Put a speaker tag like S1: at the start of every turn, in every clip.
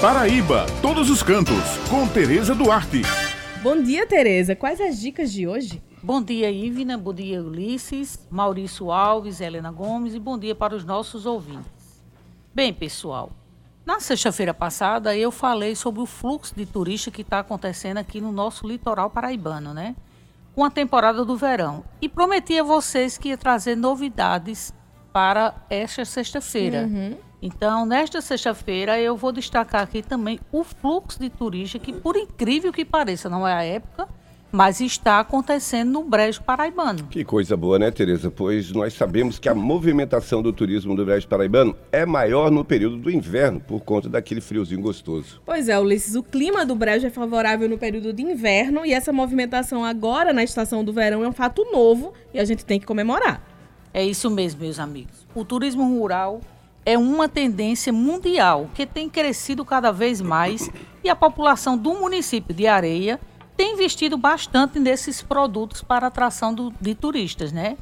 S1: Paraíba, todos os cantos, com Tereza Duarte.
S2: Bom dia, Tereza. Quais as dicas de hoje?
S3: Bom dia, Ivna. Bom dia, Ulisses, Maurício Alves, Helena Gomes e bom dia para os nossos ouvintes. Bem, pessoal, na sexta-feira passada eu falei sobre o fluxo de turistas que está acontecendo aqui no nosso litoral paraibano, né? Com a temporada do verão. E prometi a vocês que ia trazer novidades para esta sexta-feira. Uhum. Então, nesta sexta-feira, eu vou destacar aqui também o fluxo de turistas, que por incrível que pareça, não é a época, mas está acontecendo no Brejo Paraibano.
S4: Que coisa boa, né, Tereza? Pois nós sabemos que a movimentação do turismo do Brejo Paraibano é maior no período do inverno, por conta daquele friozinho gostoso.
S2: Pois é, Ulisses, o clima do Brejo é favorável no período de inverno e essa movimentação agora na estação do verão é um fato novo e a gente tem que comemorar.
S3: É isso mesmo, meus amigos. O turismo rural é uma tendência mundial que tem crescido cada vez mais e a população do município de Areia tem investido bastante nesses produtos para atração do, de turistas, né?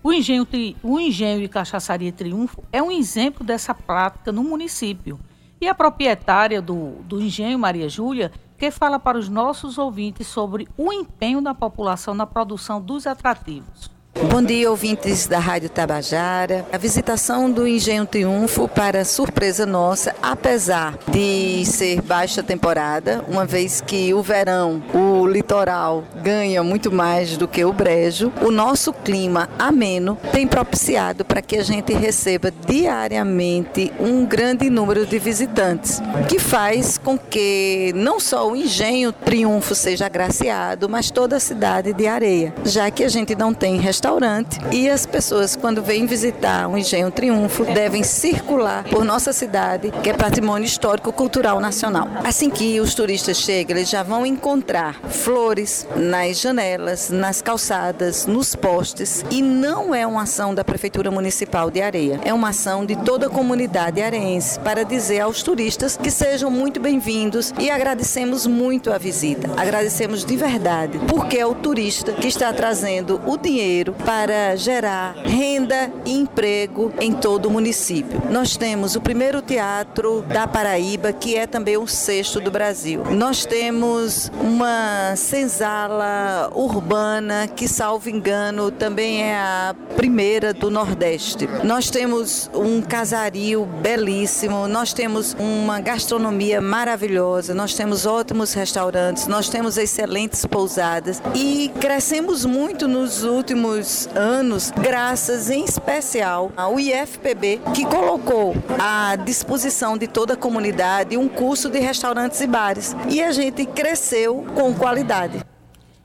S3: O engenho, o engenho de cachaçaria Triunfo é um exemplo dessa prática no município. E a proprietária do, do engenho, Maria Júlia, que fala para os nossos ouvintes sobre o empenho da população na produção dos atrativos.
S5: Bom dia, ouvintes da Rádio Tabajara. A visitação do Engenho Triunfo, para surpresa nossa, apesar de ser baixa temporada, uma vez que o verão, o litoral ganha muito mais do que o brejo, o nosso clima ameno tem propiciado para que a gente receba diariamente um grande número de visitantes, que faz com que não só o Engenho Triunfo seja agraciado, mas toda a cidade de Areia, já que a gente não tem restaurante restaurante e as pessoas, quando vêm visitar o Engenho Triunfo, devem circular por nossa cidade, que é patrimônio histórico-cultural nacional. Assim que os turistas chegam, eles já vão encontrar flores nas janelas, nas calçadas, nos postes e não é uma ação da Prefeitura Municipal de Areia, é uma ação de toda a comunidade areense para dizer aos turistas que sejam muito bem-vindos e agradecemos muito a visita. Agradecemos de verdade, porque é o turista que está trazendo o dinheiro para gerar renda e emprego em todo o município. Nós temos o primeiro teatro da Paraíba, que é também o sexto do Brasil. Nós temos uma senzala urbana, que, salvo engano, também é a primeira do Nordeste. Nós temos um casario belíssimo, nós temos uma gastronomia maravilhosa, nós temos ótimos restaurantes, nós temos excelentes pousadas e crescemos muito nos últimos anos, graças em especial ao IFPB, que colocou à disposição de toda a comunidade um curso de restaurantes e bares. E a gente cresceu com qualidade.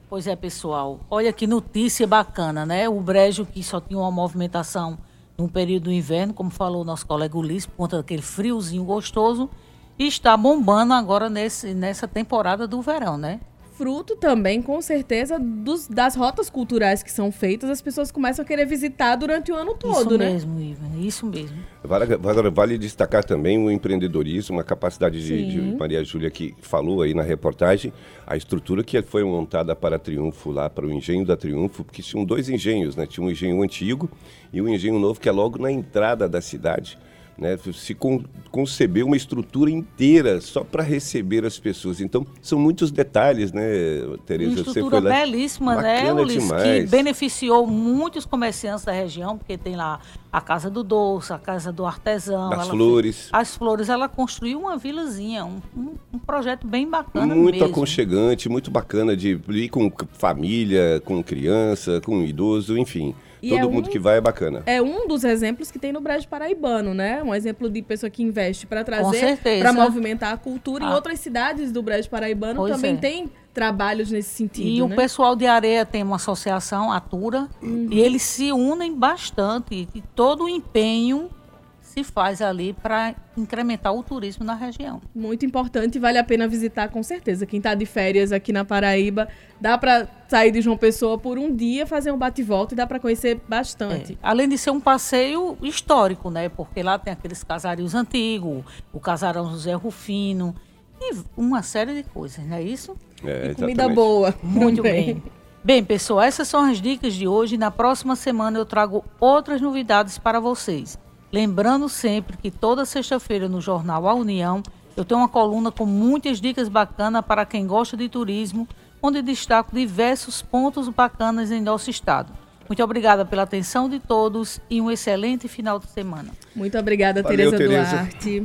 S3: Pois é, pessoal. Olha que notícia bacana, né? O Brejo, que só tinha uma movimentação no período do inverno, como falou o nosso colega Ulisses, por conta daquele friozinho gostoso, está bombando agora nesse, nessa temporada do verão, né?
S2: Fruto também, com certeza, dos, das rotas culturais que são feitas, as pessoas começam a querer visitar durante o ano todo,
S3: isso
S2: né?
S3: Mesmo, Ivan, isso mesmo.
S4: Vale, vale, vale destacar também o empreendedorismo, a capacidade de, de, Maria Júlia que falou aí na reportagem, a estrutura que foi montada para Triunfo lá, para o engenho da Triunfo, porque tinham dois engenhos, né? Tinha um engenho antigo e um engenho novo que é logo na entrada da cidade. Né, se con concebeu uma estrutura inteira só para receber as pessoas. Então, são muitos detalhes, né, Tereza?
S3: Uma estrutura belíssima, né, Ulisses? Demais. Que beneficiou muitos comerciantes da região, porque tem lá a Casa do Doce, a Casa do Artesão.
S4: As flores.
S3: Fez, as flores, ela construiu uma vilazinha, um, um, um projeto bem bacana
S4: Muito
S3: mesmo.
S4: aconchegante, muito bacana de ir com família, com criança, com idoso, enfim. E Todo é mundo um, que vai é bacana.
S2: É um dos exemplos que tem no Brejo Paraibano, né? Um exemplo de pessoa que investe para trazer, para movimentar a cultura. Ah. Em outras cidades do Brejo Paraibano pois também é. tem trabalhos nesse sentido.
S3: E
S2: né?
S3: o pessoal de areia tem uma associação, Atura, uhum. e eles se unem bastante. E todo o empenho se faz ali para incrementar o turismo na região.
S2: Muito importante, vale a pena visitar com certeza. Quem está de férias aqui na Paraíba, dá para sair de João Pessoa por um dia, fazer um bate-volta e dá para conhecer bastante. É.
S3: Além de ser um passeio histórico, né? Porque lá tem aqueles casarios antigos, o casarão José Rufino e uma série de coisas, não é isso?
S2: É, e comida boa.
S3: Muito bem. Bem, pessoal, essas são as dicas de hoje. Na próxima semana eu trago outras novidades para vocês. Lembrando sempre que toda sexta-feira no jornal A União Eu tenho uma coluna com muitas dicas bacanas para quem gosta de turismo, onde destaco diversos pontos bacanas em nosso estado. Muito obrigada pela atenção de todos e um excelente final de semana.
S2: Muito obrigada, Tereza Duarte.